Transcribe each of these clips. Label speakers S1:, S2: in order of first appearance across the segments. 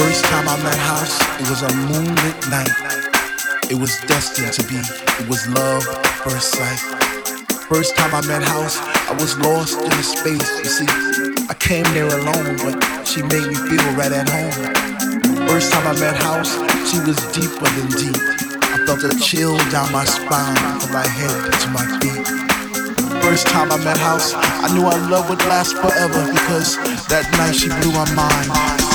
S1: first time I met House, it was a moonlit night. It was destined to be. It
S2: was love at first sight. First time I met House, I was lost in the space. You see, I came there alone, but she made me feel right at home. First time I met House, she was deeper than deep. I felt a chill down my spine, from my head to my feet first time I met House, I knew our love would last forever because that night she blew my mind.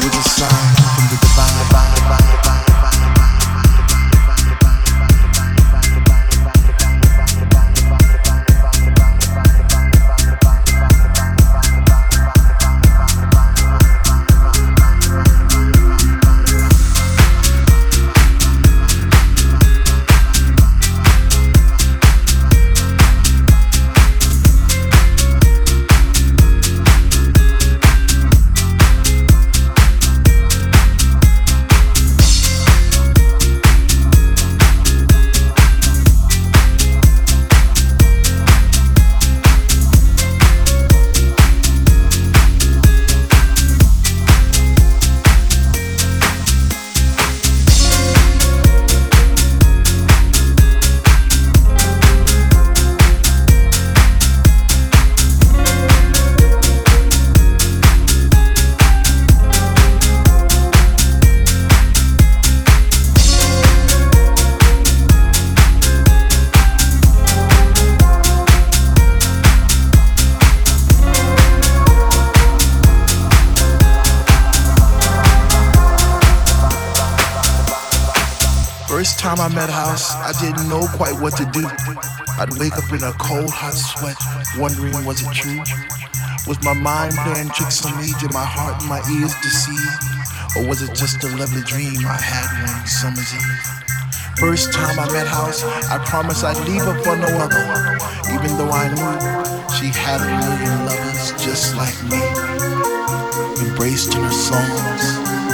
S2: It was a sign. From the divine, divine, divine, wondering was it true? Was my mind playing tricks on me? Did my heart and my ears deceive? Or was it just a lovely dream I had one summer's eve? First time I met House, I promised I'd leave her for no other, even though I knew she had a million lovers just like me, embraced in her songs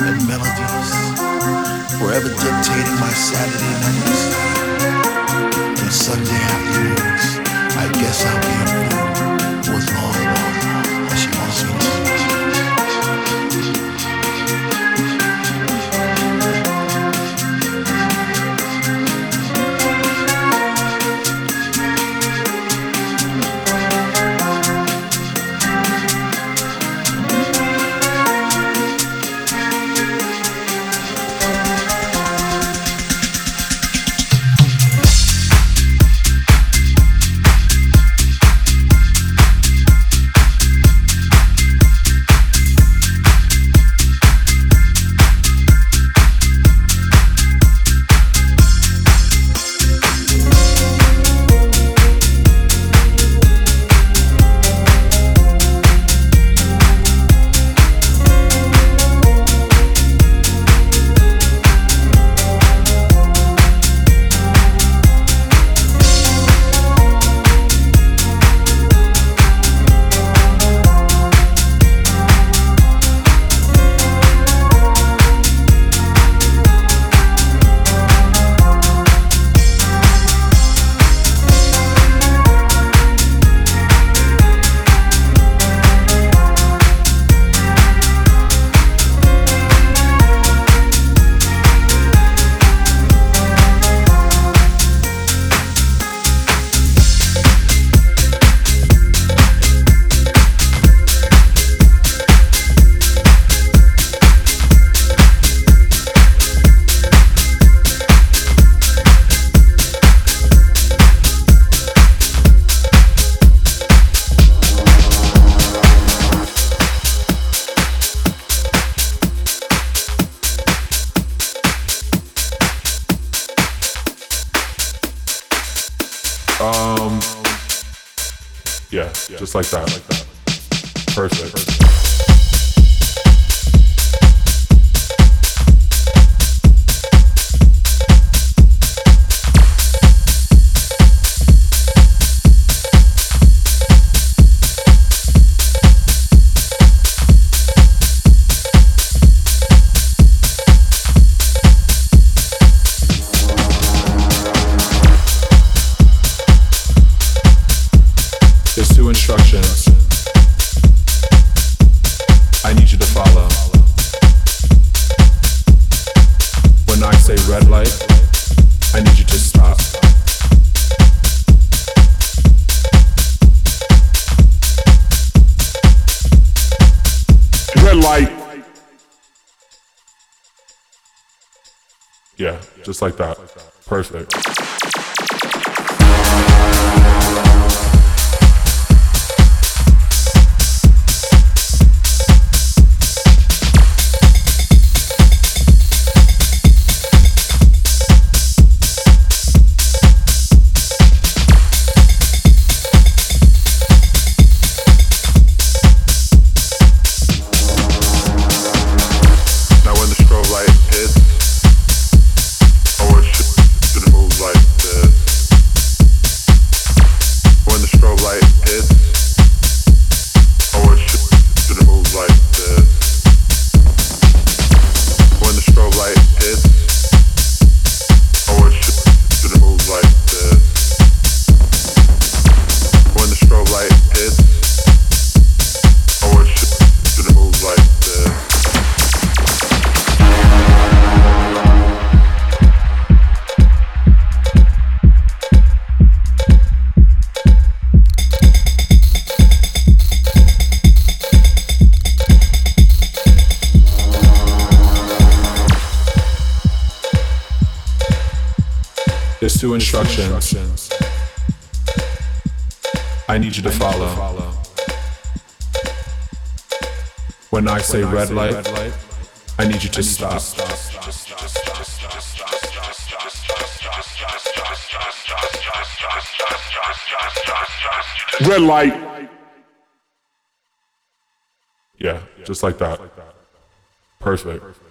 S2: and melodies forever dictating my Saturday nights and Sunday afternoons. I guess I'll be a fool
S3: like that, like that. Perfect. Perfect. instructions. I need you to follow. When I say red light, I need you to stop.
S4: Red light.
S3: Yeah, just like that. Perfect.